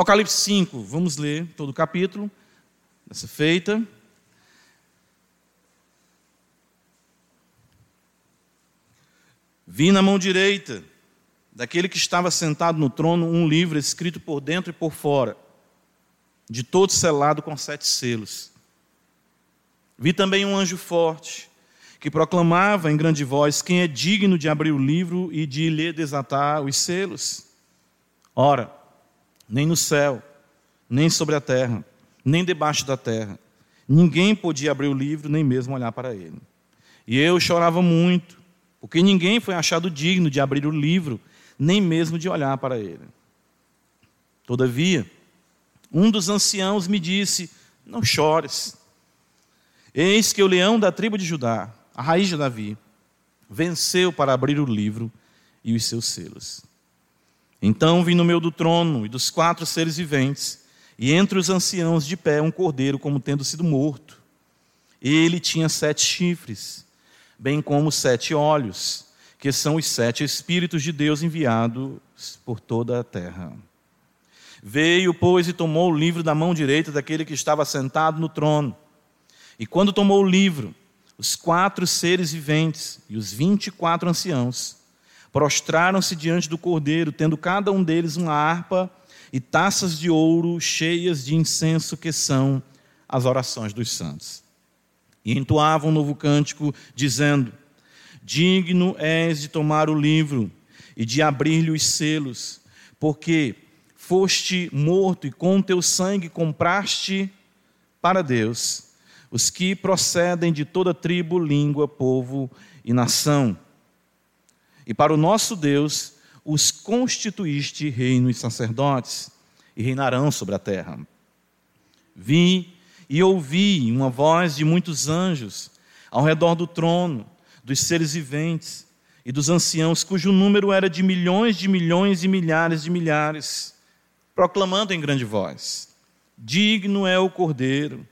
Apocalipse 5, vamos ler todo o capítulo, dessa feita. Vi na mão direita daquele que estava sentado no trono um livro escrito por dentro e por fora, de todo selado com sete selos. Vi também um anjo forte, que proclamava em grande voz: Quem é digno de abrir o livro e de lhe desatar os selos? Ora, nem no céu, nem sobre a terra, nem debaixo da terra, ninguém podia abrir o livro, nem mesmo olhar para ele. E eu chorava muito, porque ninguém foi achado digno de abrir o livro nem mesmo de olhar para ele. Todavia, um dos anciãos me disse: Não chores. Eis que o leão da tribo de Judá, a raiz de Davi, venceu para abrir o livro e os seus selos. Então vi no meio do trono e dos quatro seres viventes, e entre os anciãos de pé um cordeiro como tendo sido morto. Ele tinha sete chifres, bem como sete olhos que são os sete Espíritos de Deus enviados por toda a terra. Veio, pois, e tomou o livro da mão direita daquele que estava sentado no trono. E quando tomou o livro, os quatro seres viventes e os vinte e quatro anciãos prostraram-se diante do cordeiro, tendo cada um deles uma harpa e taças de ouro cheias de incenso, que são as orações dos santos. E entoavam um novo cântico, dizendo: Digno és de tomar o livro e de abrir-lhe os selos, porque foste morto e com teu sangue compraste para Deus os que procedem de toda tribo, língua, povo e nação. E para o nosso Deus os constituíste reino e sacerdotes, e reinarão sobre a terra. Vi e ouvi uma voz de muitos anjos ao redor do trono dos seres viventes e dos anciãos, cujo número era de milhões de milhões e milhares de milhares, proclamando em grande voz: Digno é o Cordeiro,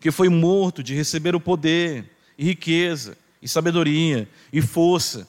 que foi morto de receber o poder, e riqueza, e sabedoria, e força,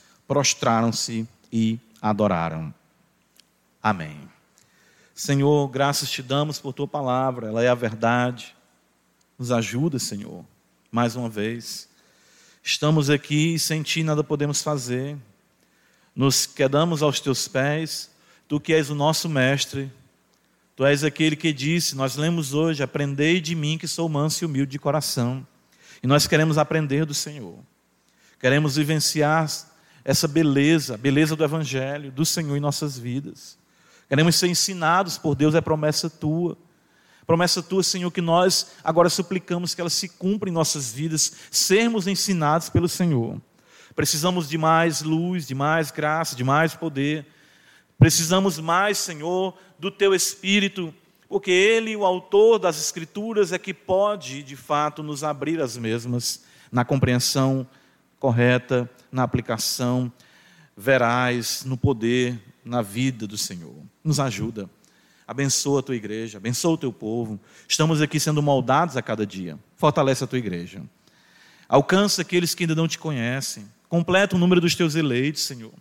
prostraram-se e adoraram. Amém. Senhor, graças te damos por tua palavra, ela é a verdade. Nos ajuda, Senhor, mais uma vez Estamos aqui e sem ti nada podemos fazer. Nos quedamos aos teus pés, tu que és o nosso mestre, tu és aquele que disse, nós lemos hoje, aprendei de mim que sou manso e humilde de coração. E nós queremos aprender do Senhor. Queremos vivenciar essa beleza, a beleza do evangelho, do Senhor em nossas vidas. Queremos ser ensinados por Deus, é promessa tua. Promessa tua, Senhor, que nós agora suplicamos que ela se cumpra em nossas vidas, sermos ensinados pelo Senhor. Precisamos de mais luz, de mais graça, de mais poder. Precisamos mais, Senhor, do teu Espírito, porque Ele, o autor das Escrituras, é que pode, de fato, nos abrir as mesmas na compreensão correta, na aplicação veraz, no poder, na vida do Senhor. Nos ajuda. Abençoa a tua igreja, abençoa o teu povo. Estamos aqui sendo moldados a cada dia. Fortalece a tua igreja. Alcança aqueles que ainda não te conhecem. Completa o número dos teus eleitos, Senhor.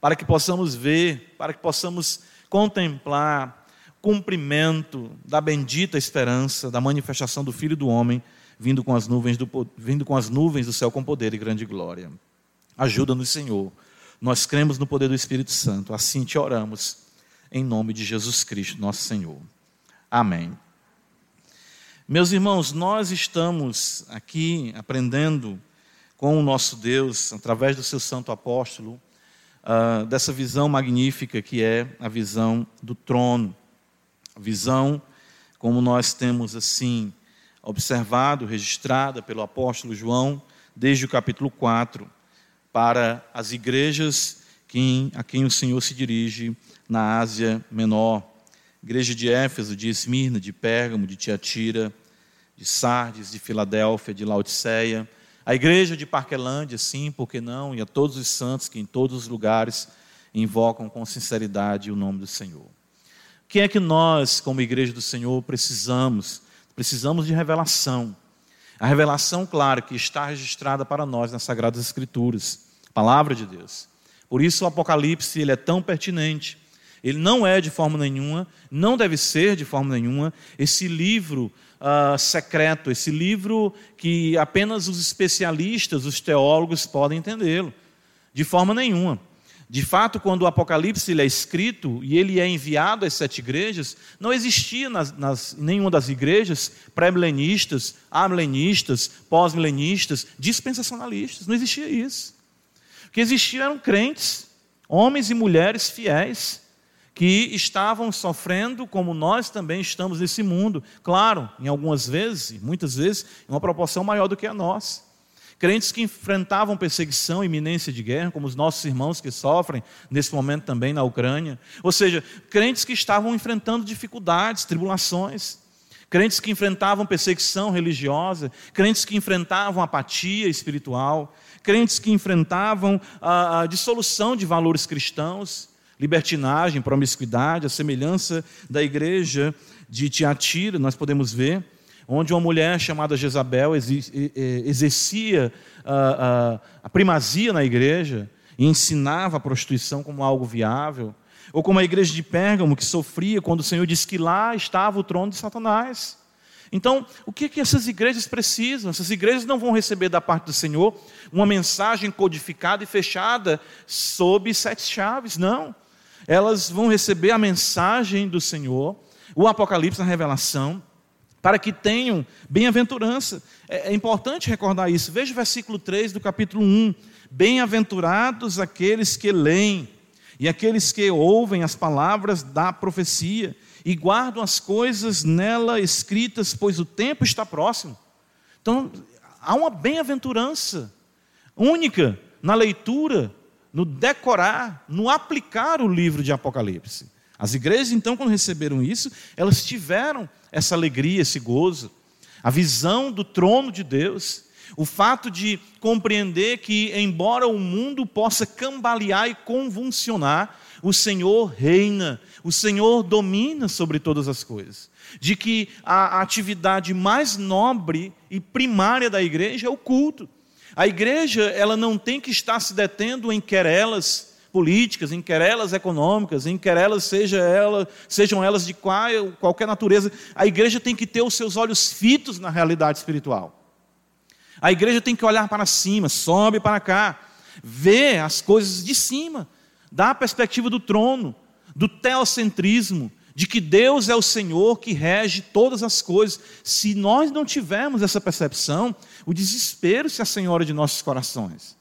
Para que possamos ver, para que possamos contemplar cumprimento da bendita esperança da manifestação do Filho do Homem vindo com as nuvens do, vindo com as nuvens do céu com poder e grande glória. Ajuda-nos, Senhor. Nós cremos no poder do Espírito Santo. Assim te oramos em nome de Jesus Cristo, nosso Senhor. Amém. Meus irmãos, nós estamos aqui aprendendo com o nosso Deus, através do seu santo apóstolo, uh, dessa visão magnífica que é a visão do trono. Visão, como nós temos assim observado, registrada pelo apóstolo João, desde o capítulo 4, para as igrejas a quem o Senhor se dirige na Ásia Menor, Igreja de Éfeso, de Esmirna, de Pérgamo, de Tiatira, de Sardes, de Filadélfia, de Laodiceia, a igreja de Parquelândia, sim, por que não? E a todos os santos que em todos os lugares invocam com sinceridade o nome do Senhor. O que é que nós, como igreja do Senhor, precisamos? Precisamos de revelação. A revelação, claro, que está registrada para nós nas Sagradas Escrituras, palavra de Deus. Por isso o Apocalipse ele é tão pertinente. Ele não é de forma nenhuma, não deve ser de forma nenhuma, esse livro uh, secreto, esse livro que apenas os especialistas, os teólogos podem entendê-lo. De forma nenhuma. De fato, quando o Apocalipse ele é escrito e ele é enviado às sete igrejas, não existia nas, nas nenhuma das igrejas pré-milenistas, amilenistas, pós-milenistas, dispensacionalistas. Não existia isso. O que existia eram crentes, homens e mulheres fiéis, que estavam sofrendo como nós também estamos nesse mundo. Claro, em algumas vezes, muitas vezes, em uma proporção maior do que a nossa. Crentes que enfrentavam perseguição, iminência de guerra, como os nossos irmãos que sofrem nesse momento também na Ucrânia. Ou seja, crentes que estavam enfrentando dificuldades, tribulações. Crentes que enfrentavam perseguição religiosa, crentes que enfrentavam apatia espiritual, crentes que enfrentavam a, a dissolução de valores cristãos libertinagem, promiscuidade, a semelhança da igreja de Tiatira, nós podemos ver, onde uma mulher chamada Jezabel exercia a, a primazia na igreja e ensinava a prostituição como algo viável, ou como a igreja de Pérgamo, que sofria quando o Senhor disse que lá estava o trono de Satanás. Então, o que, que essas igrejas precisam? Essas igrejas não vão receber da parte do Senhor uma mensagem codificada e fechada sob sete chaves, não elas vão receber a mensagem do Senhor, o Apocalipse, a revelação, para que tenham bem-aventurança. É, é importante recordar isso. Veja o versículo 3 do capítulo 1. Bem-aventurados aqueles que leem e aqueles que ouvem as palavras da profecia e guardam as coisas nela escritas, pois o tempo está próximo. Então, há uma bem-aventurança única na leitura no decorar, no aplicar o livro de Apocalipse. As igrejas, então, quando receberam isso, elas tiveram essa alegria, esse gozo, a visão do trono de Deus, o fato de compreender que, embora o mundo possa cambalear e convulsionar, o Senhor reina, o Senhor domina sobre todas as coisas. De que a atividade mais nobre e primária da igreja é o culto. A igreja, ela não tem que estar se detendo em querelas políticas, em querelas econômicas, em querelas seja ela, sejam elas de qual, qualquer natureza. A igreja tem que ter os seus olhos fitos na realidade espiritual. A igreja tem que olhar para cima, sobe para cá, ver as coisas de cima, da perspectiva do trono, do teocentrismo, de que Deus é o Senhor que rege todas as coisas. Se nós não tivermos essa percepção, o desespero se assenhora de nossos corações.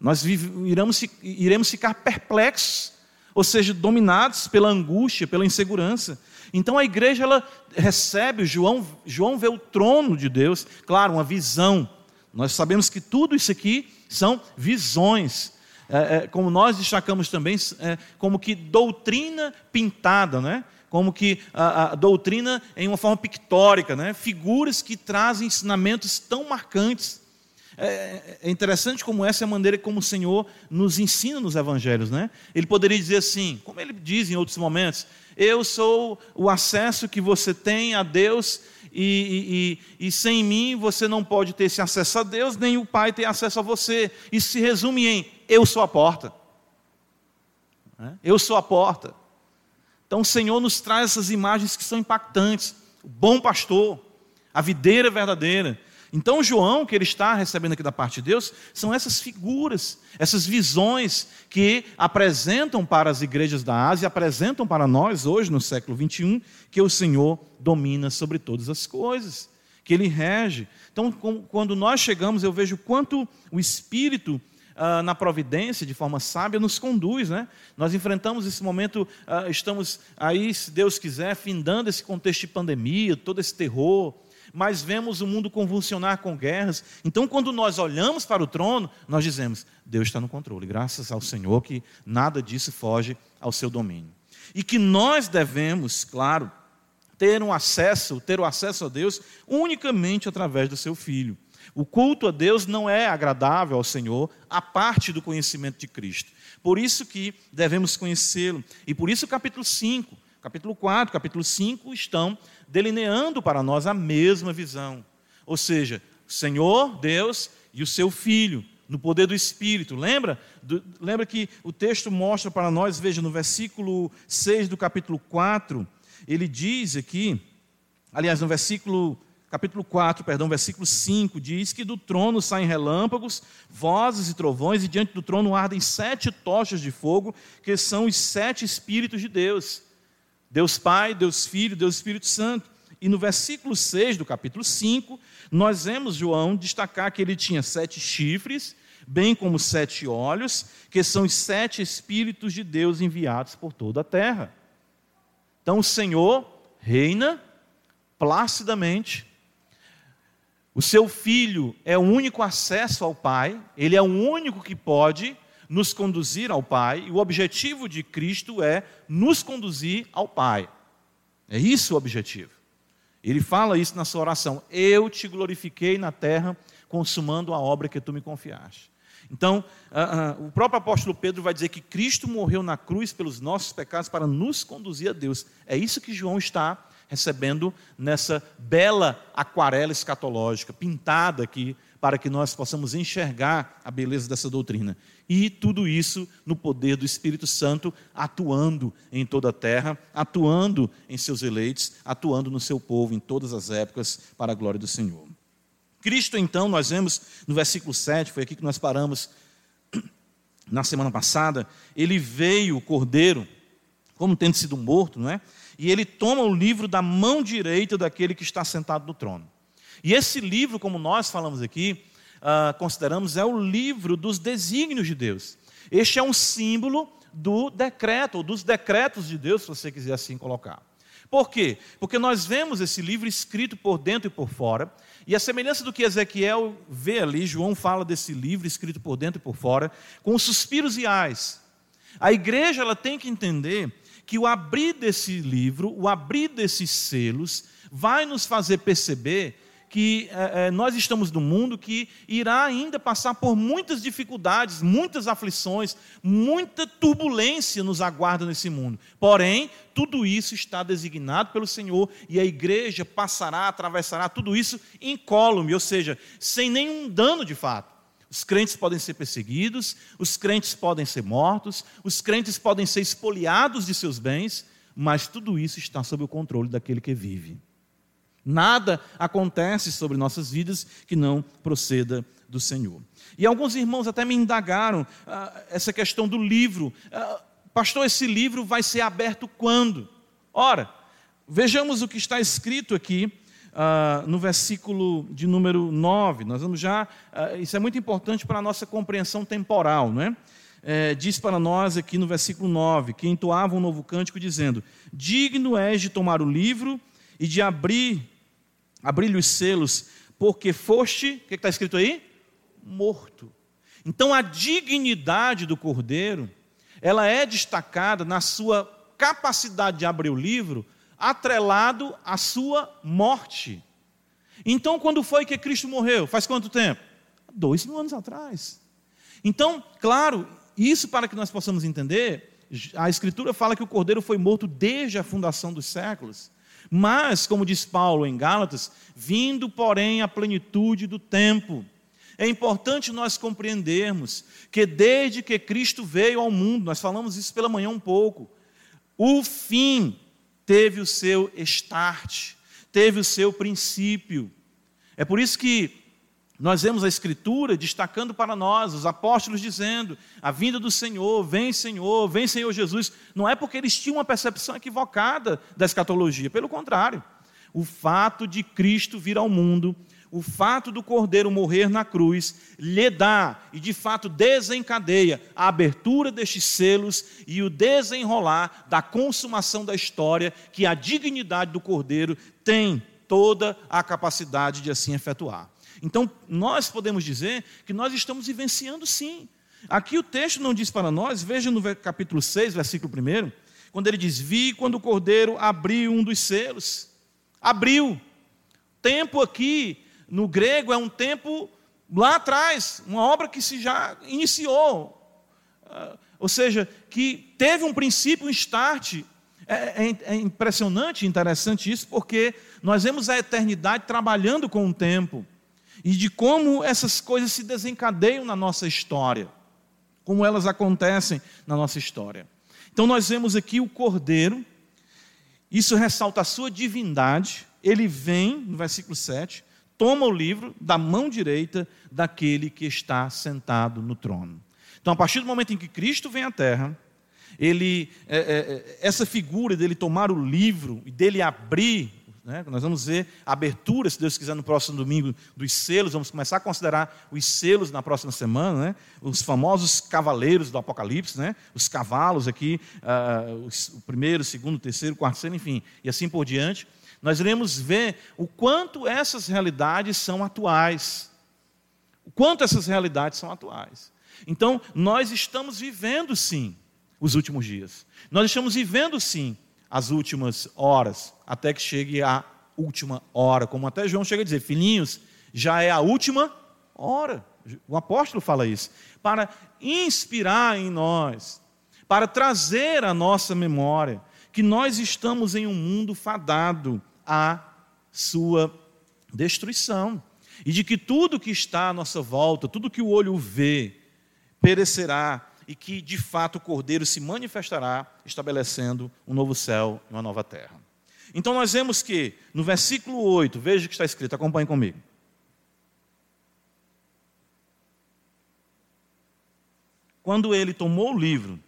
Nós iremos, iremos ficar perplexos, ou seja, dominados pela angústia, pela insegurança. Então a igreja ela recebe, João, João vê o trono de Deus, claro, uma visão. Nós sabemos que tudo isso aqui são visões. É, é, como nós destacamos também, é, como que doutrina pintada, né? como que a, a, doutrina em uma forma pictórica, né? figuras que trazem ensinamentos tão marcantes. É, é, interessante como essa é a maneira como o Senhor nos ensina nos evangelhos. Né? Ele poderia dizer assim, como ele diz em outros momentos: Eu sou o acesso que você tem a Deus, e, e, e, sem mim você não pode ter esse acesso a Deus, nem o Pai ter acesso a você. Isso se resume em: Eu sou a porta. Eu sou a porta. Então o Senhor nos traz essas imagens que são impactantes. O bom pastor, a videira verdadeira. Então João, que ele está recebendo aqui da parte de Deus, são essas figuras, essas visões que apresentam para as igrejas da Ásia, apresentam para nós hoje no século 21, que o Senhor domina sobre todas as coisas, que ele rege. Então, quando nós chegamos, eu vejo quanto o Espírito uh, na providência, de forma sábia, nos conduz. Né? Nós enfrentamos esse momento, uh, estamos aí, se Deus quiser, findando esse contexto de pandemia, todo esse terror, mas vemos o mundo convulsionar com guerras. Então, quando nós olhamos para o trono, nós dizemos: Deus está no controle, graças ao Senhor que nada disso foge ao seu domínio. E que nós devemos, claro, ter um acesso, ter o acesso a Deus unicamente através do seu filho. O culto a Deus não é agradável ao Senhor a parte do conhecimento de Cristo. Por isso que devemos conhecê-lo. E por isso o capítulo 5, capítulo 4, capítulo 5 estão delineando para nós a mesma visão. Ou seja, o Senhor, Deus e o seu Filho, no poder do Espírito. Lembra? Do, lembra que o texto mostra para nós, veja, no versículo 6 do capítulo 4, ele diz aqui, aliás, no versículo capítulo 4, perdão, versículo 5, diz que do trono saem relâmpagos, vozes e trovões, e diante do trono ardem sete tochas de fogo, que são os sete Espíritos de Deus. Deus Pai, Deus Filho, Deus Espírito Santo. E no versículo 6 do capítulo 5, nós vemos João destacar que ele tinha sete chifres, bem como sete olhos, que são os sete Espíritos de Deus enviados por toda a terra. Então o Senhor reina placidamente, o seu filho é o único acesso ao Pai, ele é o único que pode nos conduzir ao Pai, e o objetivo de Cristo é nos conduzir ao Pai. É isso o objetivo. Ele fala isso na sua oração: Eu te glorifiquei na terra, consumando a obra que tu me confiaste. Então, uh, uh, o próprio apóstolo Pedro vai dizer que Cristo morreu na cruz pelos nossos pecados para nos conduzir a Deus. É isso que João está recebendo nessa bela aquarela escatológica, pintada aqui, para que nós possamos enxergar a beleza dessa doutrina. E tudo isso no poder do Espírito Santo, atuando em toda a terra, atuando em seus eleitos, atuando no seu povo em todas as épocas, para a glória do Senhor. Cristo, então, nós vemos no versículo 7, foi aqui que nós paramos na semana passada, ele veio, o cordeiro, como tendo sido morto, não é? e ele toma o livro da mão direita daquele que está sentado no trono. E esse livro, como nós falamos aqui, uh, consideramos, é o livro dos desígnios de Deus. Este é um símbolo do decreto, ou dos decretos de Deus, se você quiser assim colocar. Por quê? Porque nós vemos esse livro escrito por dentro e por fora, e a semelhança do que Ezequiel vê ali, João fala desse livro escrito por dentro e por fora, com suspiros e ais. A igreja ela tem que entender que o abrir desse livro, o abrir desses selos, vai nos fazer perceber que é, nós estamos num mundo que irá ainda passar por muitas dificuldades, muitas aflições, muita turbulência nos aguarda nesse mundo. Porém, tudo isso está designado pelo Senhor e a igreja passará, atravessará tudo isso incólume, ou seja, sem nenhum dano de fato. Os crentes podem ser perseguidos, os crentes podem ser mortos, os crentes podem ser expoliados de seus bens, mas tudo isso está sob o controle daquele que vive. Nada acontece sobre nossas vidas que não proceda do Senhor. E alguns irmãos até me indagaram ah, essa questão do livro. Ah, pastor, esse livro vai ser aberto quando? Ora, vejamos o que está escrito aqui ah, no versículo de número 9. Nós vamos já. Ah, isso é muito importante para a nossa compreensão temporal, não é? é? diz para nós aqui no versículo 9: que entoava um novo cântico dizendo: Digno és de tomar o livro e de abrir, abrir-lhe os selos, porque foste, o que está escrito aí? Morto. Então a dignidade do cordeiro, ela é destacada na sua capacidade de abrir o livro, atrelado à sua morte. Então, quando foi que Cristo morreu? Faz quanto tempo? Dois mil anos atrás. Então, claro, isso para que nós possamos entender, a Escritura fala que o Cordeiro foi morto desde a fundação dos séculos. Mas, como diz Paulo em Gálatas, vindo, porém, a plenitude do tempo. É importante nós compreendermos que desde que Cristo veio ao mundo, nós falamos isso pela manhã um pouco, o fim teve o seu start, teve o seu princípio. É por isso que nós vemos a Escritura destacando para nós, os apóstolos dizendo: a vinda do Senhor, vem Senhor, vem Senhor Jesus. Não é porque eles tinham uma percepção equivocada da escatologia, pelo contrário. O fato de Cristo vir ao mundo o fato do cordeiro morrer na cruz lhe dá e de fato desencadeia a abertura destes selos e o desenrolar da consumação da história, que a dignidade do cordeiro tem toda a capacidade de assim efetuar. Então, nós podemos dizer que nós estamos vivenciando sim. Aqui o texto não diz para nós, veja no capítulo 6, versículo 1, quando ele diz: Vi quando o cordeiro abriu um dos selos. Abriu. Tempo aqui, no grego, é um tempo lá atrás, uma obra que se já iniciou. Ah, ou seja, que teve um princípio, um start. É, é, é impressionante, interessante isso, porque nós vemos a eternidade trabalhando com o tempo e de como essas coisas se desencadeiam na nossa história, como elas acontecem na nossa história. Então nós vemos aqui o cordeiro, isso ressalta a sua divindade, ele vem, no versículo 7, toma o livro da mão direita daquele que está sentado no trono. Então, a partir do momento em que Cristo vem à Terra, ele, é, é, essa figura dele tomar o livro e dele abrir né? Nós vamos ver a abertura, se Deus quiser, no próximo domingo, dos selos. Vamos começar a considerar os selos na próxima semana, né? os famosos cavaleiros do Apocalipse, né? os cavalos aqui, uh, o primeiro, o segundo, o terceiro, o quarto selo, enfim, e assim por diante. Nós iremos ver o quanto essas realidades são atuais. O quanto essas realidades são atuais. Então, nós estamos vivendo sim os últimos dias. Nós estamos vivendo sim as últimas horas, até que chegue a última hora, como até João chega a dizer, filhinhos, já é a última hora. O apóstolo fala isso, para inspirar em nós, para trazer à nossa memória que nós estamos em um mundo fadado à sua destruição, e de que tudo que está à nossa volta, tudo que o olho vê, perecerá, e que de fato o Cordeiro se manifestará, estabelecendo um novo céu e uma nova terra. Então nós vemos que no versículo 8, veja o que está escrito, acompanhe comigo. Quando ele tomou o livro,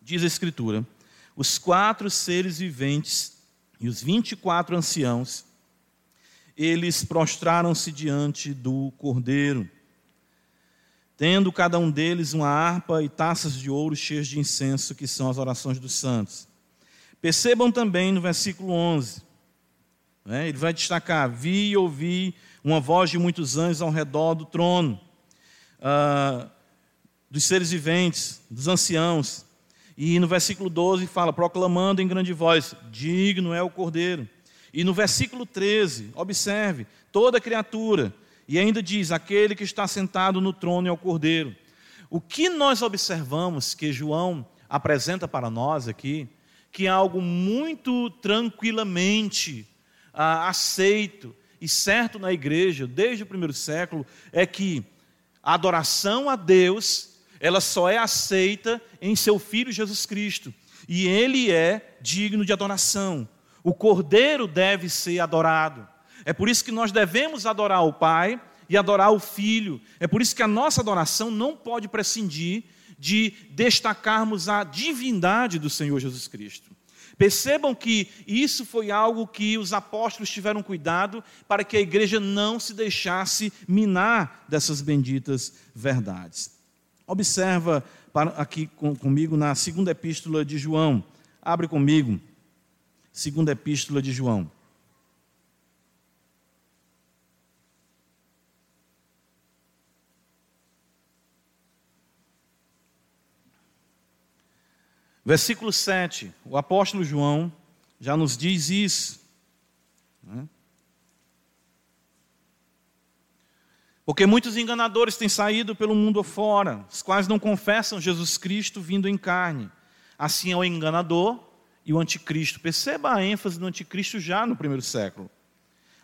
diz a Escritura, os quatro seres viventes e os vinte e quatro anciãos, eles prostraram-se diante do Cordeiro tendo cada um deles uma harpa e taças de ouro cheias de incenso, que são as orações dos santos. Percebam também no versículo 11, né, ele vai destacar: Vi e ouvi uma voz de muitos anjos ao redor do trono, ah, dos seres viventes, dos anciãos. E no versículo 12 fala: proclamando em grande voz: Digno é o cordeiro. E no versículo 13, observe: toda criatura e ainda diz: aquele que está sentado no trono é o cordeiro. O que nós observamos que João apresenta para nós aqui, que é algo muito tranquilamente ah, aceito e certo na igreja, desde o primeiro século, é que a adoração a Deus, ela só é aceita em seu Filho Jesus Cristo. E ele é digno de adoração. O cordeiro deve ser adorado. É por isso que nós devemos adorar o Pai e adorar o Filho. É por isso que a nossa adoração não pode prescindir de destacarmos a divindade do Senhor Jesus Cristo. Percebam que isso foi algo que os apóstolos tiveram cuidado para que a igreja não se deixasse minar dessas benditas verdades. Observa aqui comigo na segunda epístola de João. Abre comigo. Segunda epístola de João. Versículo 7, o apóstolo João já nos diz isso. Né? Porque muitos enganadores têm saído pelo mundo afora, os quais não confessam Jesus Cristo vindo em carne. Assim é o enganador e o anticristo. Perceba a ênfase do anticristo já no primeiro século.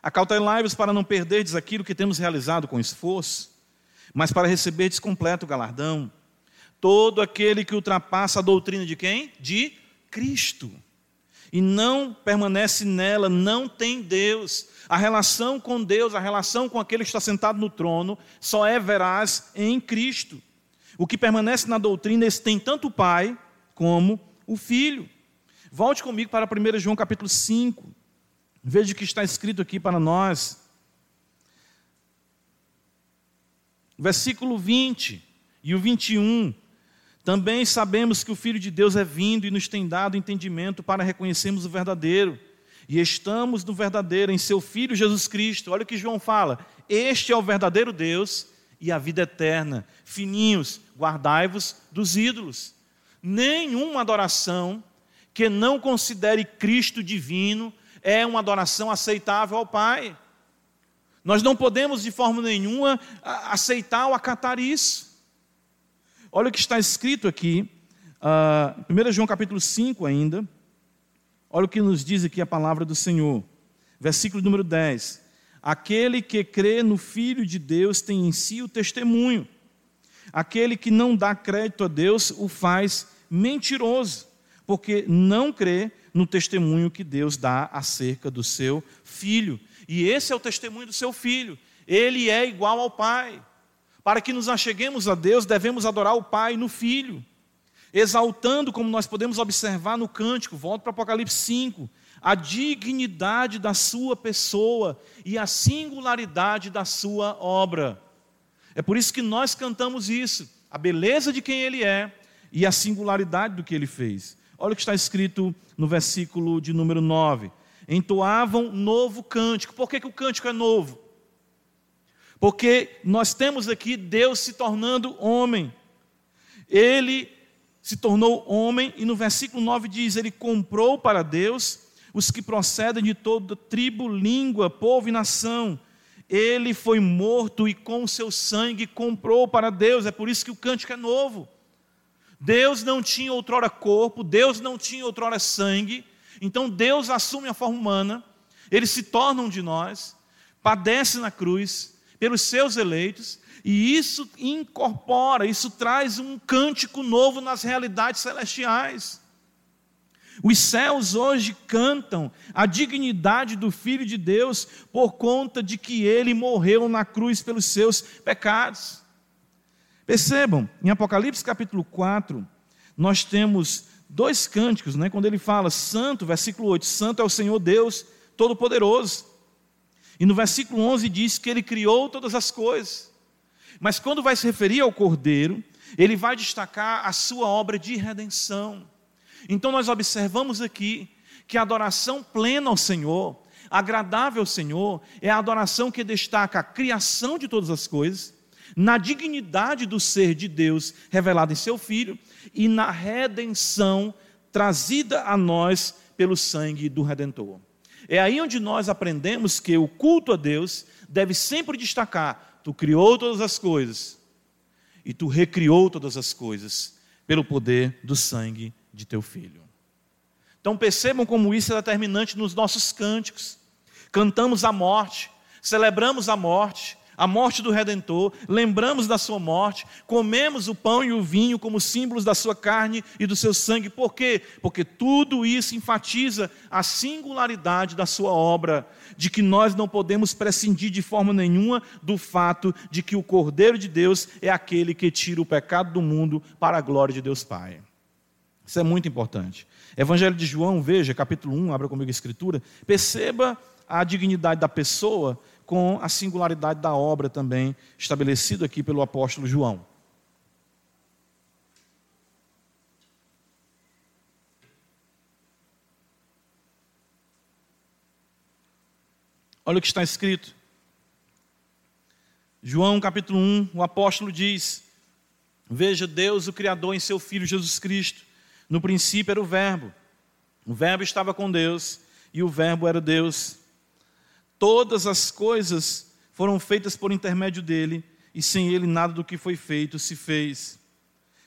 Acautelai-vos para não perderdes aquilo que temos realizado com esforço, mas para receberdes completo galardão todo aquele que ultrapassa a doutrina de quem? De Cristo. E não permanece nela, não tem Deus. A relação com Deus, a relação com aquele que está sentado no trono, só é veraz em Cristo. O que permanece na doutrina, esse tem tanto o Pai como o Filho. Volte comigo para 1 João capítulo 5. Veja o que está escrito aqui para nós. Versículo 20 e o 21 também sabemos que o Filho de Deus é vindo e nos tem dado entendimento para reconhecermos o verdadeiro. E estamos no verdadeiro, em seu Filho Jesus Cristo. Olha o que João fala: Este é o verdadeiro Deus e a vida eterna. Fininhos, guardai-vos dos ídolos. Nenhuma adoração que não considere Cristo divino é uma adoração aceitável ao Pai. Nós não podemos de forma nenhuma aceitar ou acatar isso. Olha o que está escrito aqui, uh, 1 João capítulo 5 ainda. Olha o que nos diz aqui a palavra do Senhor. Versículo número 10. Aquele que crê no Filho de Deus tem em si o testemunho. Aquele que não dá crédito a Deus o faz mentiroso, porque não crê no testemunho que Deus dá acerca do seu filho. E esse é o testemunho do seu filho. Ele é igual ao Pai. Para que nos acheguemos a Deus, devemos adorar o Pai no Filho, exaltando, como nós podemos observar no cântico, volta para Apocalipse 5, a dignidade da sua pessoa e a singularidade da sua obra. É por isso que nós cantamos isso, a beleza de quem ele é e a singularidade do que ele fez. Olha o que está escrito no versículo de número 9. Entoavam novo cântico. Por que, que o cântico é novo? Porque nós temos aqui Deus se tornando homem. Ele se tornou homem, e no versículo 9 diz: Ele comprou para Deus os que procedem de toda tribo, língua, povo e nação. Ele foi morto e com o seu sangue comprou para Deus. É por isso que o cântico é novo. Deus não tinha outrora corpo, Deus não tinha outrora sangue. Então Deus assume a forma humana, ele se torna um de nós, padece na cruz pelos seus eleitos, e isso incorpora, isso traz um cântico novo nas realidades celestiais. Os céus hoje cantam a dignidade do Filho de Deus por conta de que ele morreu na cruz pelos seus pecados. Percebam, em Apocalipse capítulo 4, nós temos dois cânticos, né? quando ele fala Santo, versículo 8, Santo é o Senhor Deus Todo-Poderoso. E no versículo 11 diz que ele criou todas as coisas. Mas quando vai se referir ao Cordeiro, ele vai destacar a sua obra de redenção. Então nós observamos aqui que a adoração plena ao Senhor, agradável ao Senhor, é a adoração que destaca a criação de todas as coisas, na dignidade do ser de Deus revelado em seu Filho e na redenção trazida a nós pelo sangue do Redentor. É aí onde nós aprendemos que o culto a Deus deve sempre destacar: tu criou todas as coisas e tu recriou todas as coisas pelo poder do sangue de teu filho. Então percebam como isso é determinante nos nossos cânticos. Cantamos a morte, celebramos a morte, a morte do Redentor, lembramos da sua morte, comemos o pão e o vinho como símbolos da sua carne e do seu sangue. Por quê? Porque tudo isso enfatiza a singularidade da sua obra, de que nós não podemos prescindir de forma nenhuma do fato de que o Cordeiro de Deus é aquele que tira o pecado do mundo para a glória de Deus Pai. Isso é muito importante. Evangelho de João, veja, capítulo 1, abra comigo a escritura. Perceba a dignidade da pessoa com a singularidade da obra também, estabelecido aqui pelo apóstolo João. Olha o que está escrito. João capítulo 1, o apóstolo diz: Veja Deus, o Criador, em seu Filho Jesus Cristo no princípio era o Verbo. O Verbo estava com Deus e o Verbo era Deus. Todas as coisas foram feitas por intermédio dele e sem ele nada do que foi feito se fez.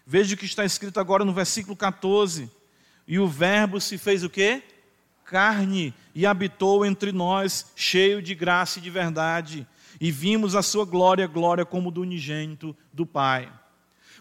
Veja o que está escrito agora no versículo 14. E o Verbo se fez o quê? Carne e habitou entre nós, cheio de graça e de verdade. E vimos a sua glória, glória como do unigênito do Pai.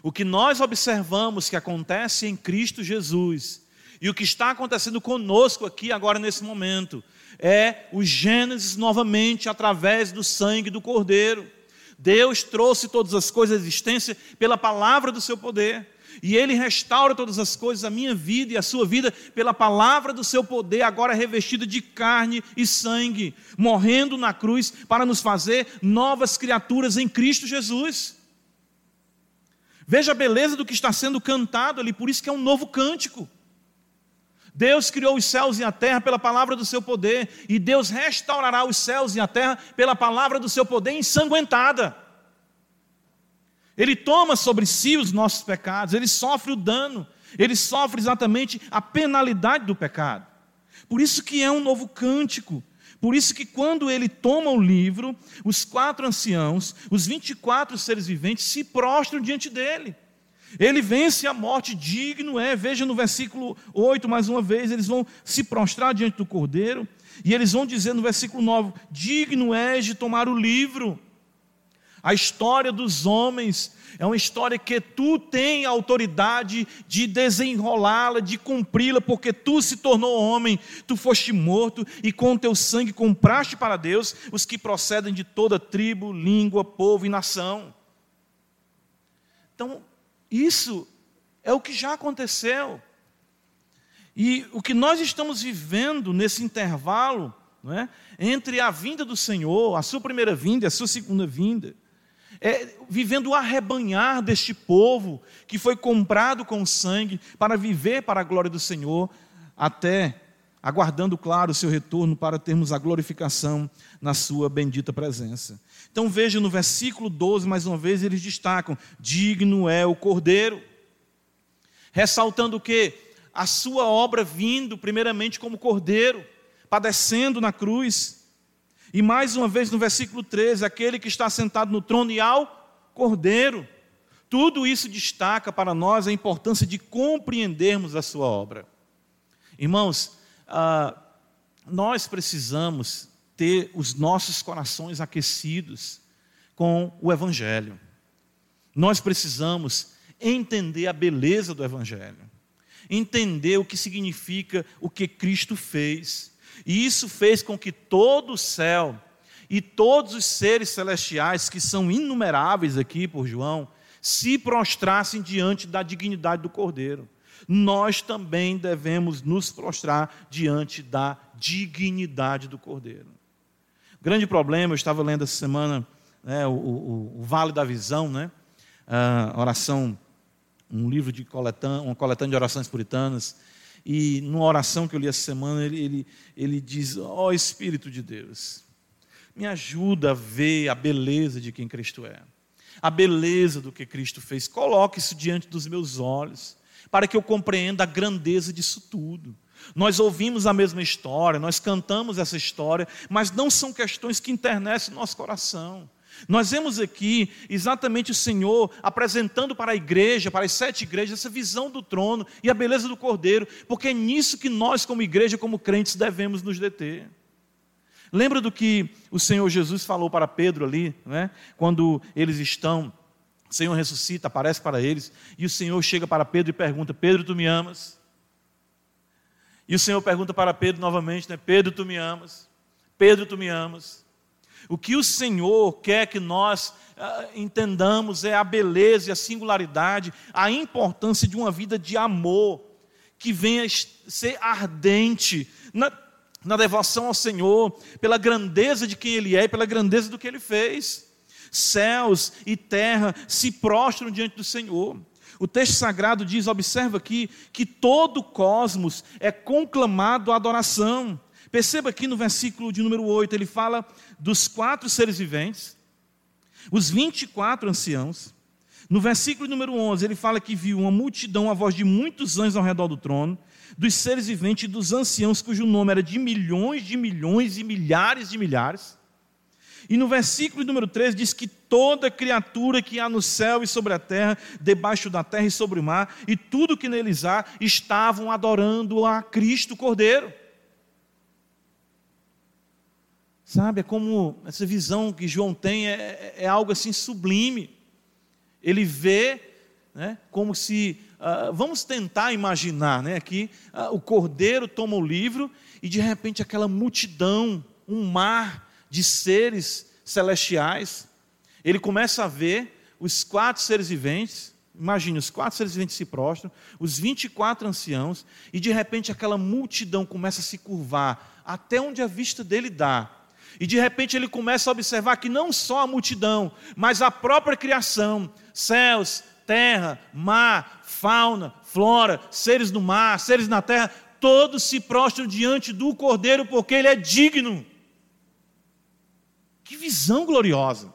O que nós observamos que acontece em Cristo Jesus e o que está acontecendo conosco aqui agora nesse momento é o Gênesis novamente através do sangue do Cordeiro. Deus trouxe todas as coisas à existência pela palavra do seu poder. E Ele restaura todas as coisas, a minha vida e a sua vida, pela palavra do seu poder, agora revestida de carne e sangue, morrendo na cruz para nos fazer novas criaturas em Cristo Jesus. Veja a beleza do que está sendo cantado ali, por isso que é um novo cântico. Deus criou os céus e a terra pela palavra do seu poder, e Deus restaurará os céus e a terra pela palavra do seu poder ensanguentada. Ele toma sobre si os nossos pecados, ele sofre o dano, Ele sofre exatamente a penalidade do pecado. Por isso que é um novo cântico. Por isso que quando ele toma o livro, os quatro anciãos, os 24 seres viventes se prostram diante dele. Ele vence a morte, digno é. Veja no versículo 8, mais uma vez, eles vão se prostrar diante do cordeiro. E eles vão dizer no versículo 9: Digno és de tomar o livro. A história dos homens é uma história que tu tem a autoridade de desenrolá-la, de cumpri-la, porque tu se tornou homem, tu foste morto e com teu sangue compraste para Deus os que procedem de toda tribo, língua, povo e nação. Então, isso é o que já aconteceu. E o que nós estamos vivendo nesse intervalo, é? entre a vinda do Senhor, a sua primeira vinda e a sua segunda vinda, é vivendo o arrebanhar deste povo que foi comprado com sangue para viver para a glória do Senhor, até aguardando, claro, o seu retorno para termos a glorificação na sua bendita presença. Então veja no versículo 12, mais uma vez, eles destacam: digno é o Cordeiro, ressaltando o que? A sua obra vindo, primeiramente, como Cordeiro, padecendo na cruz. E mais uma vez no versículo 13: aquele que está sentado no trono e ao Cordeiro. Tudo isso destaca para nós a importância de compreendermos a sua obra. Irmãos, ah, nós precisamos ter os nossos corações aquecidos com o Evangelho. Nós precisamos entender a beleza do Evangelho, entender o que significa o que Cristo fez. E isso fez com que todo o céu e todos os seres celestiais, que são inumeráveis aqui por João, se prostrassem diante da dignidade do Cordeiro. Nós também devemos nos prostrar diante da dignidade do Cordeiro. Grande problema, eu estava lendo essa semana né, o, o, o, Vale da Visão, né? A oração, um livro de coletânea, uma coletânea de orações puritanas. E numa oração que eu li essa semana, ele, ele, ele diz: Ó oh, Espírito de Deus, me ajuda a ver a beleza de quem Cristo é, a beleza do que Cristo fez. Coloque isso diante dos meus olhos, para que eu compreenda a grandeza disso tudo. Nós ouvimos a mesma história, nós cantamos essa história, mas não são questões que internecem nosso coração. Nós vemos aqui exatamente o Senhor apresentando para a igreja, para as sete igrejas, essa visão do trono e a beleza do cordeiro, porque é nisso que nós, como igreja, como crentes, devemos nos deter. Lembra do que o Senhor Jesus falou para Pedro ali, né? quando eles estão, o Senhor ressuscita, aparece para eles, e o Senhor chega para Pedro e pergunta: Pedro, tu me amas? E o Senhor pergunta para Pedro novamente, né? Pedro, tu me amas? Pedro, tu me amas? O que o Senhor quer que nós uh, entendamos é a beleza e a singularidade, a importância de uma vida de amor que venha ser ardente na, na devoção ao Senhor, pela grandeza de quem Ele é e pela grandeza do que Ele fez. Céus e terra se prostram diante do Senhor. O texto sagrado diz, observa aqui, que todo o cosmos é conclamado à adoração. Perceba aqui no versículo de número 8, ele fala dos quatro seres viventes, os 24 anciãos. No versículo número 11, ele fala que viu uma multidão, a voz de muitos anjos ao redor do trono, dos seres viventes e dos anciãos, cujo nome era de milhões de milhões e milhares de milhares. E no versículo número 13 diz que toda criatura que há no céu e sobre a terra, debaixo da terra e sobre o mar, e tudo que neles há, estavam adorando a Cristo Cordeiro. Sabe, é como essa visão que João tem é, é algo assim sublime. Ele vê né, como se. Uh, vamos tentar imaginar né, aqui: uh, o cordeiro toma o livro e de repente aquela multidão, um mar de seres celestiais, ele começa a ver os quatro seres viventes, imagine, os quatro seres viventes se prostram, os 24 anciãos, e de repente aquela multidão começa a se curvar até onde a vista dele dá. E de repente ele começa a observar que não só a multidão, mas a própria criação, céus, terra, mar, fauna, flora, seres no mar, seres na terra, todos se prostram diante do Cordeiro porque ele é digno. Que visão gloriosa!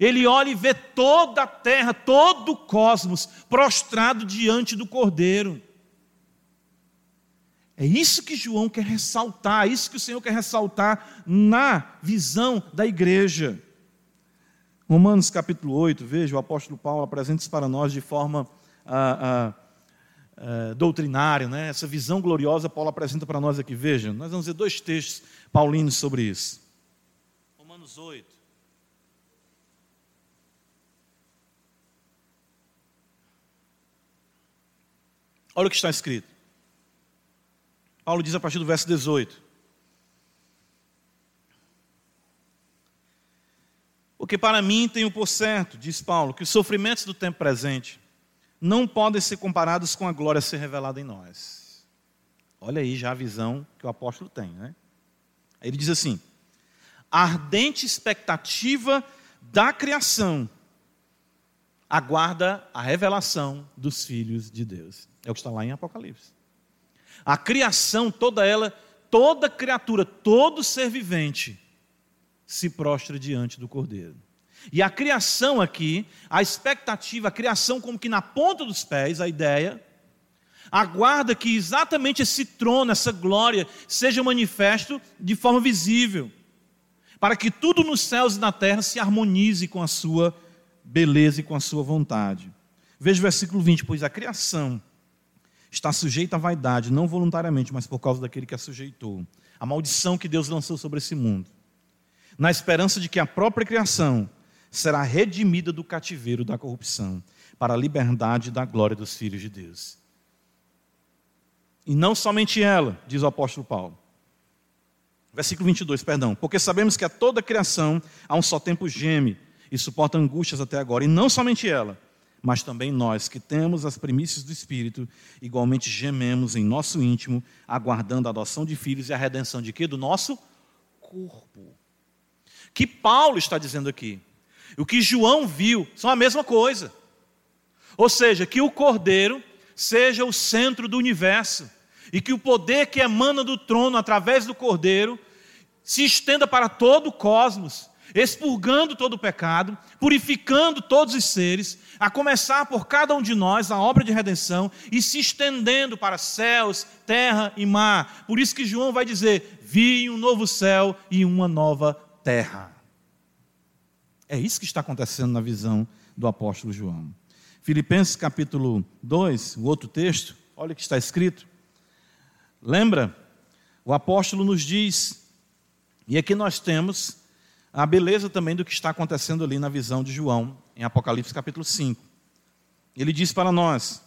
Ele olha e vê toda a terra, todo o cosmos prostrado diante do Cordeiro. É isso que João quer ressaltar, é isso que o Senhor quer ressaltar na visão da igreja. Romanos capítulo 8, veja, o apóstolo Paulo apresenta isso para nós de forma ah, ah, ah, doutrinária, né? essa visão gloriosa Paulo apresenta para nós aqui. Veja, nós vamos ver dois textos paulinos sobre isso. Romanos 8. Olha o que está escrito. Paulo diz a partir do verso 18: Porque para mim tenho por certo, diz Paulo, que os sofrimentos do tempo presente não podem ser comparados com a glória a ser revelada em nós. Olha aí já a visão que o apóstolo tem, né? Ele diz assim: a ardente expectativa da criação aguarda a revelação dos filhos de Deus. É o que está lá em Apocalipse. A criação, toda ela, toda criatura, todo ser vivente se prostra diante do Cordeiro. E a criação aqui, a expectativa, a criação como que na ponta dos pés, a ideia, aguarda que exatamente esse trono, essa glória, seja manifesto de forma visível, para que tudo nos céus e na terra se harmonize com a sua beleza e com a sua vontade. Veja o versículo 20: Pois a criação está sujeita à vaidade, não voluntariamente, mas por causa daquele que a sujeitou. A maldição que Deus lançou sobre esse mundo. Na esperança de que a própria criação será redimida do cativeiro da corrupção, para a liberdade da glória dos filhos de Deus. E não somente ela, diz o apóstolo Paulo. Versículo 22, perdão. Porque sabemos que a toda criação a um só tempo geme e suporta angústias até agora. E não somente ela, mas também nós que temos as primícias do Espírito, igualmente gememos em nosso íntimo, aguardando a adoção de filhos e a redenção de quê? Do nosso corpo. Que Paulo está dizendo aqui. O que João viu são a mesma coisa. Ou seja, que o Cordeiro seja o centro do universo e que o poder que emana do trono através do Cordeiro se estenda para todo o cosmos expurgando todo o pecado, purificando todos os seres, a começar por cada um de nós a obra de redenção e se estendendo para céus, terra e mar. Por isso que João vai dizer: Vi um novo céu e uma nova terra. É isso que está acontecendo na visão do apóstolo João. Filipenses capítulo 2, o outro texto, olha o que está escrito. Lembra? O apóstolo nos diz, e aqui nós temos a beleza também do que está acontecendo ali na visão de João, em Apocalipse capítulo 5. Ele diz para nós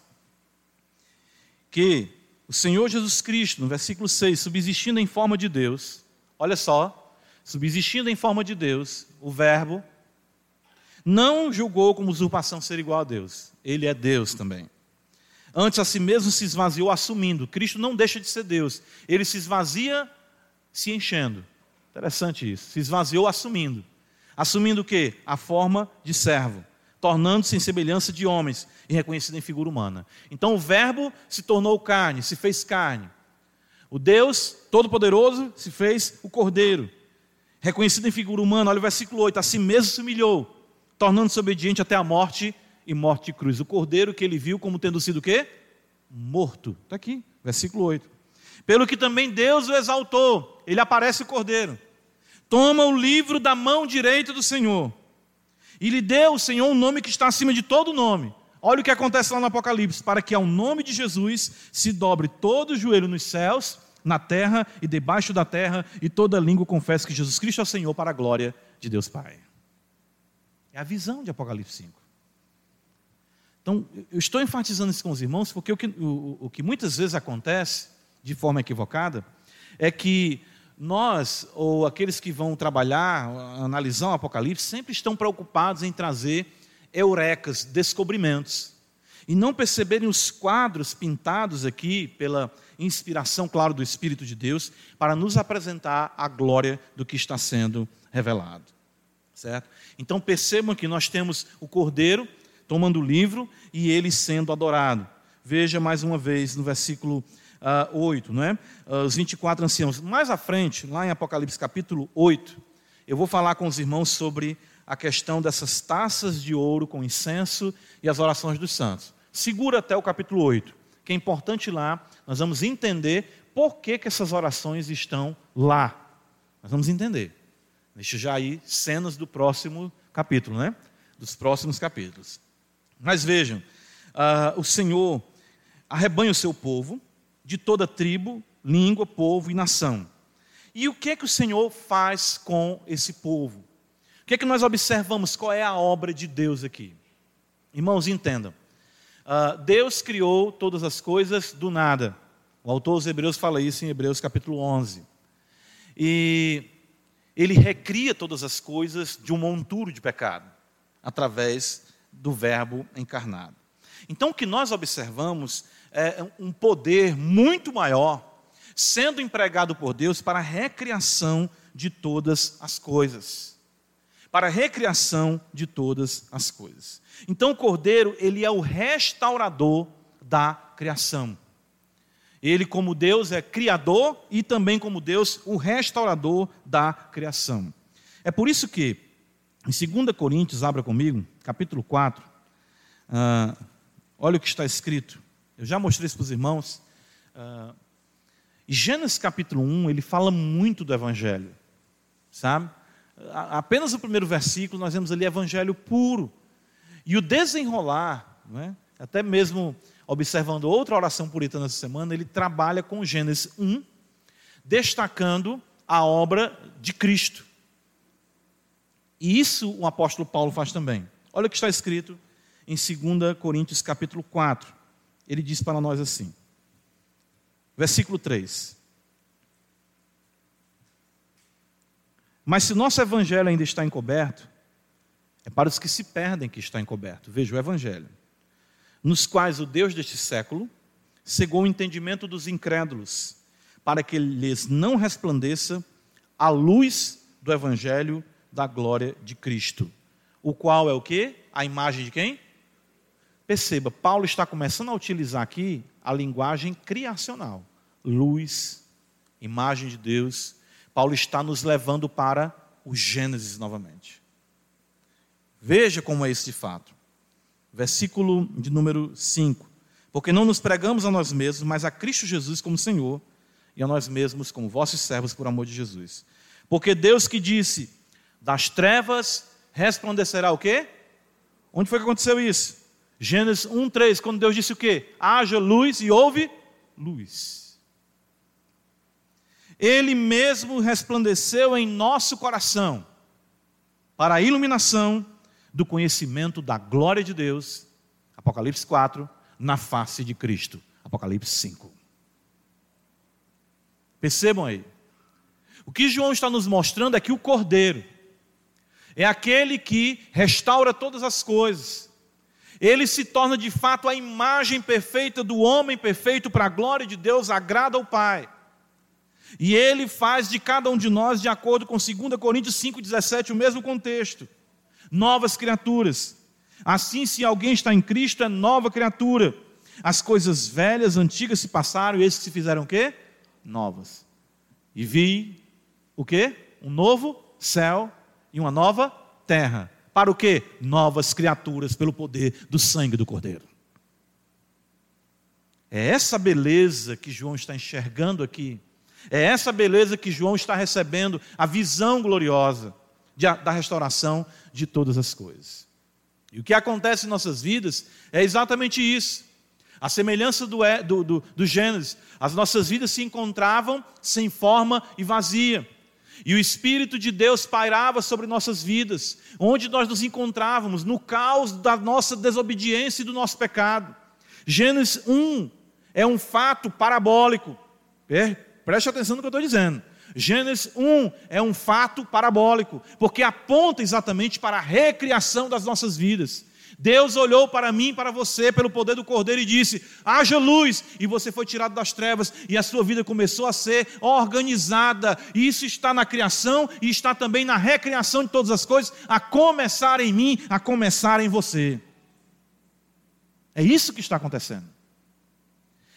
que o Senhor Jesus Cristo, no versículo 6, subsistindo em forma de Deus, olha só, subsistindo em forma de Deus, o Verbo não julgou como usurpação ser igual a Deus, ele é Deus também. Antes a si mesmo se esvaziou assumindo, Cristo não deixa de ser Deus, ele se esvazia se enchendo. Interessante isso. Se esvaziou assumindo. Assumindo o quê? A forma de servo, tornando-se em semelhança de homens e reconhecido em figura humana. Então o Verbo se tornou carne, se fez carne. O Deus Todo-Poderoso se fez o Cordeiro, reconhecido em figura humana. Olha o versículo 8: a si mesmo se humilhou, tornando-se obediente até a morte e morte de cruz. O Cordeiro que ele viu como tendo sido o quê? Morto. Está aqui, versículo 8. Pelo que também Deus o exaltou, ele aparece o Cordeiro toma o livro da mão direita do Senhor e lhe deu o Senhor um nome que está acima de todo nome. Olha o que acontece lá no Apocalipse: para que ao nome de Jesus se dobre todo o joelho nos céus, na terra e debaixo da terra, e toda língua confesse que Jesus Cristo é o Senhor para a glória de Deus Pai. É a visão de Apocalipse 5. Então, eu estou enfatizando isso com os irmãos, porque o que, o, o que muitas vezes acontece, de forma equivocada, é que nós, ou aqueles que vão trabalhar, analisar o Apocalipse, sempre estão preocupados em trazer eurecas, descobrimentos. E não perceberem os quadros pintados aqui pela inspiração, claro, do Espírito de Deus, para nos apresentar a glória do que está sendo revelado. Certo? Então percebam que nós temos o Cordeiro tomando o livro e ele sendo adorado. Veja mais uma vez no versículo uh, ah, 8, não é? Uh, os 24 anciãos. Mais à frente, lá em Apocalipse capítulo 8, eu vou falar com os irmãos sobre a questão dessas taças de ouro com incenso e as orações dos santos. Segura até o capítulo 8, que é importante lá, nós vamos entender por que, que essas orações estão lá. Nós vamos entender. Deixa já aí cenas do próximo capítulo, né? Dos próximos capítulos. Mas vejam, uh, o Senhor arrebanha o seu povo de toda tribo, língua, povo e nação. E o que é que o Senhor faz com esse povo? O que é que nós observamos? Qual é a obra de Deus aqui? Irmãos, entendam. Uh, Deus criou todas as coisas do nada. O autor dos Hebreus fala isso em Hebreus capítulo 11. E ele recria todas as coisas de um monturo de pecado, através do Verbo encarnado. Então, o que nós observamos é um poder muito maior sendo empregado por Deus para a recriação de todas as coisas. Para a recriação de todas as coisas. Então, o Cordeiro, ele é o restaurador da criação. Ele, como Deus, é criador e também, como Deus, o restaurador da criação. É por isso que, em 2 Coríntios, abra comigo, capítulo 4, ah, olha o que está escrito. Eu já mostrei isso para os irmãos. Ah, Gênesis capítulo 1, ele fala muito do Evangelho, sabe? Apenas o primeiro versículo nós vemos ali Evangelho puro. E o desenrolar, né? até mesmo observando outra oração puritana essa semana, ele trabalha com Gênesis 1, destacando a obra de Cristo. E isso o apóstolo Paulo faz também. Olha o que está escrito em 2 Coríntios capítulo 4. Ele diz para nós assim: Versículo 3. Mas se nosso evangelho ainda está encoberto, é para os que se perdem que está encoberto. Veja o evangelho. Nos quais o Deus deste século cegou o entendimento dos incrédulos, para que lhes não resplandeça a luz do evangelho da glória de Cristo. O qual é o que? A imagem de quem? Perceba, Paulo está começando a utilizar aqui a linguagem criacional. Luz, imagem de Deus. Paulo está nos levando para o Gênesis novamente. Veja como é esse fato. Versículo de número 5. Porque não nos pregamos a nós mesmos, mas a Cristo Jesus como Senhor, e a nós mesmos como vossos servos por amor de Jesus. Porque Deus que disse: das trevas resplandecerá o quê? Onde foi que aconteceu isso? Gênesis 1:3, quando Deus disse o quê? Haja luz e houve luz. Ele mesmo resplandeceu em nosso coração para a iluminação do conhecimento da glória de Deus, Apocalipse 4, na face de Cristo, Apocalipse 5. Percebam aí. O que João está nos mostrando é que o Cordeiro é aquele que restaura todas as coisas ele se torna de fato a imagem perfeita do homem perfeito para a glória de Deus, agrada ao Pai. E ele faz de cada um de nós, de acordo com 2 Coríntios 5,17, o mesmo contexto: novas criaturas. Assim, se alguém está em Cristo, é nova criatura. As coisas velhas, antigas se passaram, e esses se fizeram o quê? Novas. E vi o quê? Um novo céu e uma nova terra para o quê? Novas criaturas pelo poder do sangue do Cordeiro. É essa beleza que João está enxergando aqui. É essa beleza que João está recebendo, a visão gloriosa de, da restauração de todas as coisas. E o que acontece em nossas vidas é exatamente isso. A semelhança do, do, do, do Gênesis, as nossas vidas se encontravam sem forma e vazia. E o Espírito de Deus pairava sobre nossas vidas, onde nós nos encontrávamos, no caos da nossa desobediência e do nosso pecado. Gênesis 1 é um fato parabólico. Preste atenção no que eu estou dizendo. Gênesis 1 é um fato parabólico, porque aponta exatamente para a recriação das nossas vidas. Deus olhou para mim, para você, pelo poder do Cordeiro e disse: haja luz, e você foi tirado das trevas, e a sua vida começou a ser organizada. Isso está na criação e está também na recriação de todas as coisas, a começar em mim, a começar em você. É isso que está acontecendo.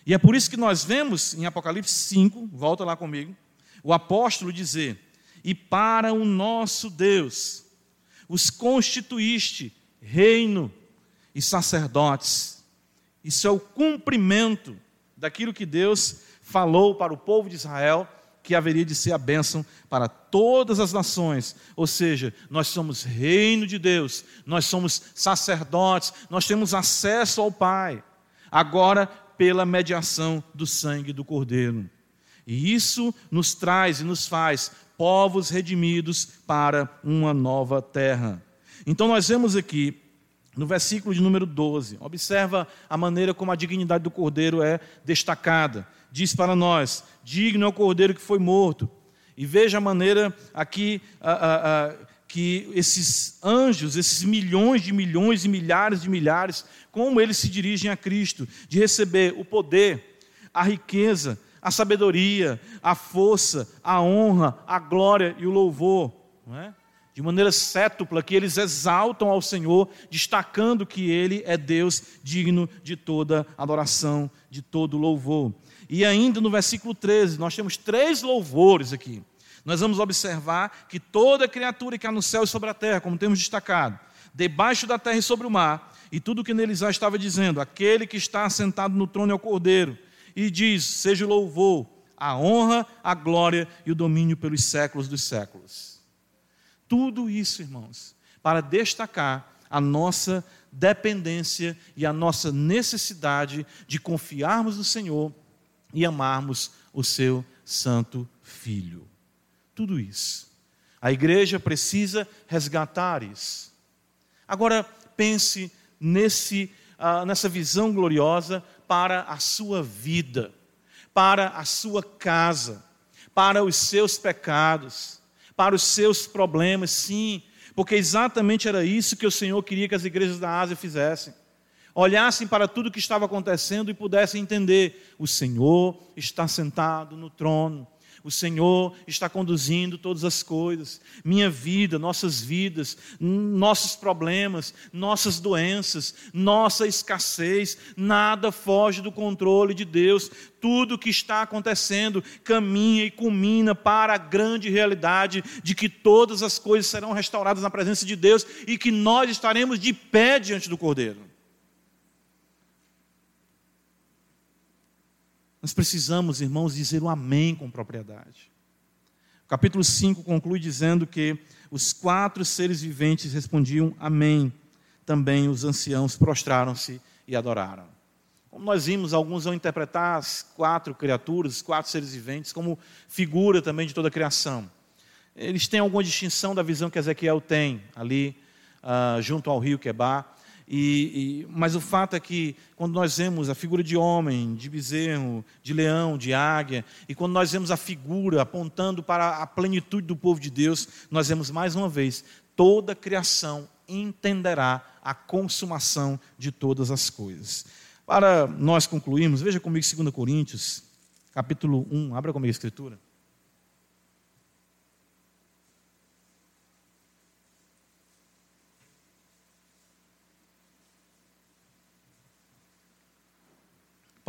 E é por isso que nós vemos em Apocalipse 5, volta lá comigo, o apóstolo dizer: E para o nosso Deus os constituíste reino e sacerdotes. Isso é o cumprimento daquilo que Deus falou para o povo de Israel que haveria de ser a bênção para todas as nações. Ou seja, nós somos reino de Deus, nós somos sacerdotes, nós temos acesso ao Pai, agora pela mediação do sangue do Cordeiro. E isso nos traz e nos faz povos redimidos para uma nova terra. Então nós vemos aqui no versículo de número 12, observa a maneira como a dignidade do cordeiro é destacada. Diz para nós: digno é o cordeiro que foi morto. E veja a maneira aqui a, a, a, que esses anjos, esses milhões de milhões e milhares de milhares, como eles se dirigem a Cristo, de receber o poder, a riqueza, a sabedoria, a força, a honra, a glória e o louvor. Não é? De maneira cétupla, que eles exaltam ao Senhor, destacando que Ele é Deus digno de toda adoração, de todo louvor. E ainda no versículo 13, nós temos três louvores aqui. Nós vamos observar que toda criatura que há no céu e sobre a terra, como temos destacado, debaixo da terra e sobre o mar, e tudo que neles já estava dizendo, aquele que está sentado no trono é o Cordeiro, e diz: seja o louvor, a honra, a glória e o domínio pelos séculos dos séculos. Tudo isso, irmãos, para destacar a nossa dependência e a nossa necessidade de confiarmos no Senhor e amarmos o seu Santo Filho. Tudo isso. A igreja precisa resgatar isso. Agora, pense nesse, uh, nessa visão gloriosa para a sua vida, para a sua casa, para os seus pecados para os seus problemas, sim, porque exatamente era isso que o Senhor queria que as igrejas da Ásia fizessem. Olhassem para tudo que estava acontecendo e pudessem entender: o Senhor está sentado no trono, o Senhor está conduzindo todas as coisas. Minha vida, nossas vidas, nossos problemas, nossas doenças, nossa escassez, nada foge do controle de Deus. Tudo que está acontecendo caminha e culmina para a grande realidade de que todas as coisas serão restauradas na presença de Deus e que nós estaremos de pé diante do Cordeiro. Nós precisamos, irmãos, dizer o amém com propriedade. O capítulo 5 conclui dizendo que os quatro seres viventes respondiam amém. Também os anciãos prostraram-se e adoraram. Como nós vimos, alguns vão interpretar as quatro criaturas, os quatro seres viventes, como figura também de toda a criação. Eles têm alguma distinção da visão que Ezequiel tem ali, uh, junto ao rio Quebar. E, e, mas o fato é que, quando nós vemos a figura de homem, de bezerro, de leão, de águia, e quando nós vemos a figura apontando para a plenitude do povo de Deus, nós vemos mais uma vez: toda a criação entenderá a consumação de todas as coisas. Para nós concluirmos, veja comigo 2 Coríntios, capítulo 1, abra comigo a escritura.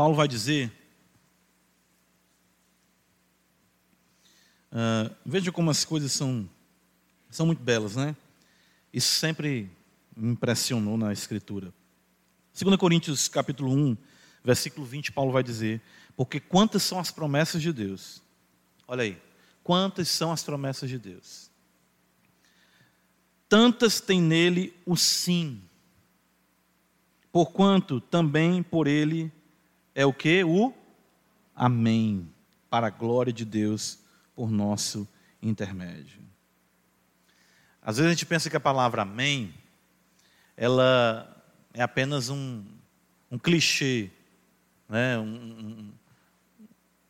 Paulo vai dizer. Uh, veja como as coisas são, são muito belas, né? Isso sempre me impressionou na Escritura. 2 Coríntios capítulo 1, versículo 20, Paulo vai dizer, porque quantas são as promessas de Deus? Olha aí, quantas são as promessas de Deus? Tantas tem nele o sim, porquanto também por ele é o que? O Amém, para a glória de Deus por nosso intermédio. Às vezes a gente pensa que a palavra Amém, ela é apenas um, um clichê, né? Um, um,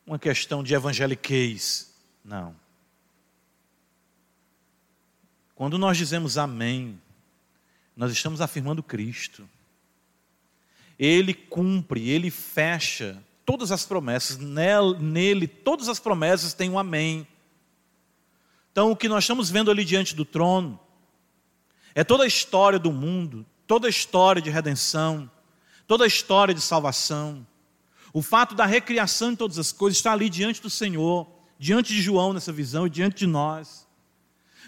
uma questão de evangeliquez. Não. Quando nós dizemos Amém, nós estamos afirmando Cristo ele cumpre, ele fecha todas as promessas, nele todas as promessas têm um amém. Então, o que nós estamos vendo ali diante do trono é toda a história do mundo, toda a história de redenção, toda a história de salvação. O fato da recriação de todas as coisas está ali diante do Senhor, diante de João nessa visão e diante de nós,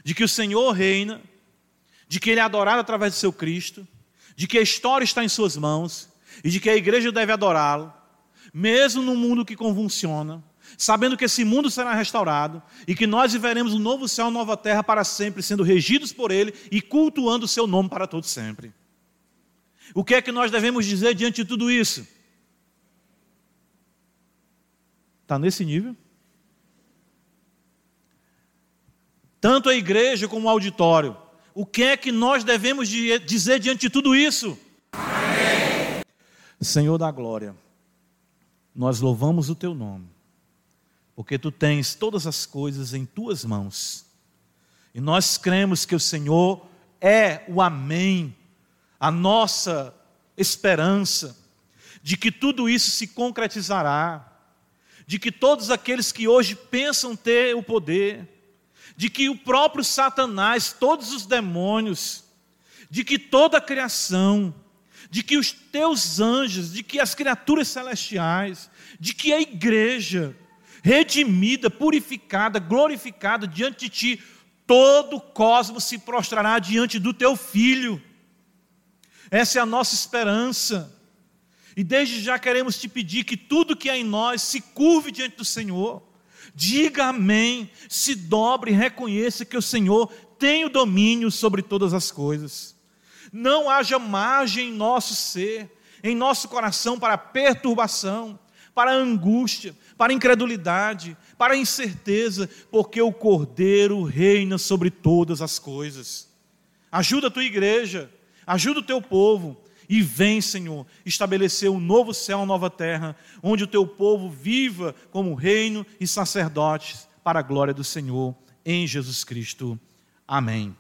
de que o Senhor reina, de que ele é adorado através do seu Cristo, de que a história está em suas mãos e de que a igreja deve adorá-lo, mesmo num mundo que convulsiona, sabendo que esse mundo será restaurado e que nós viveremos um novo céu, nova terra para sempre, sendo regidos por ele e cultuando o seu nome para todo sempre. O que é que nós devemos dizer diante de tudo isso? Está nesse nível? Tanto a igreja como o auditório. O que é que nós devemos dizer diante de tudo isso? Senhor da glória, nós louvamos o teu nome, porque tu tens todas as coisas em tuas mãos. E nós cremos que o Senhor é o Amém, a nossa esperança de que tudo isso se concretizará de que todos aqueles que hoje pensam ter o poder, de que o próprio Satanás, todos os demônios, de que toda a criação, de que os teus anjos, de que as criaturas celestiais, de que a igreja, redimida, purificada, glorificada diante de ti, todo o cosmos se prostrará diante do teu filho. Essa é a nossa esperança. E desde já queremos te pedir que tudo que é em nós se curve diante do Senhor. Diga amém, se dobre e reconheça que o Senhor tem o domínio sobre todas as coisas. Não haja margem em nosso ser, em nosso coração para perturbação, para angústia, para incredulidade, para incerteza, porque o Cordeiro reina sobre todas as coisas. Ajuda a tua igreja, ajuda o teu povo e vem, Senhor, estabelecer um novo céu, uma nova terra, onde o teu povo viva como reino e sacerdotes para a glória do Senhor, em Jesus Cristo. Amém.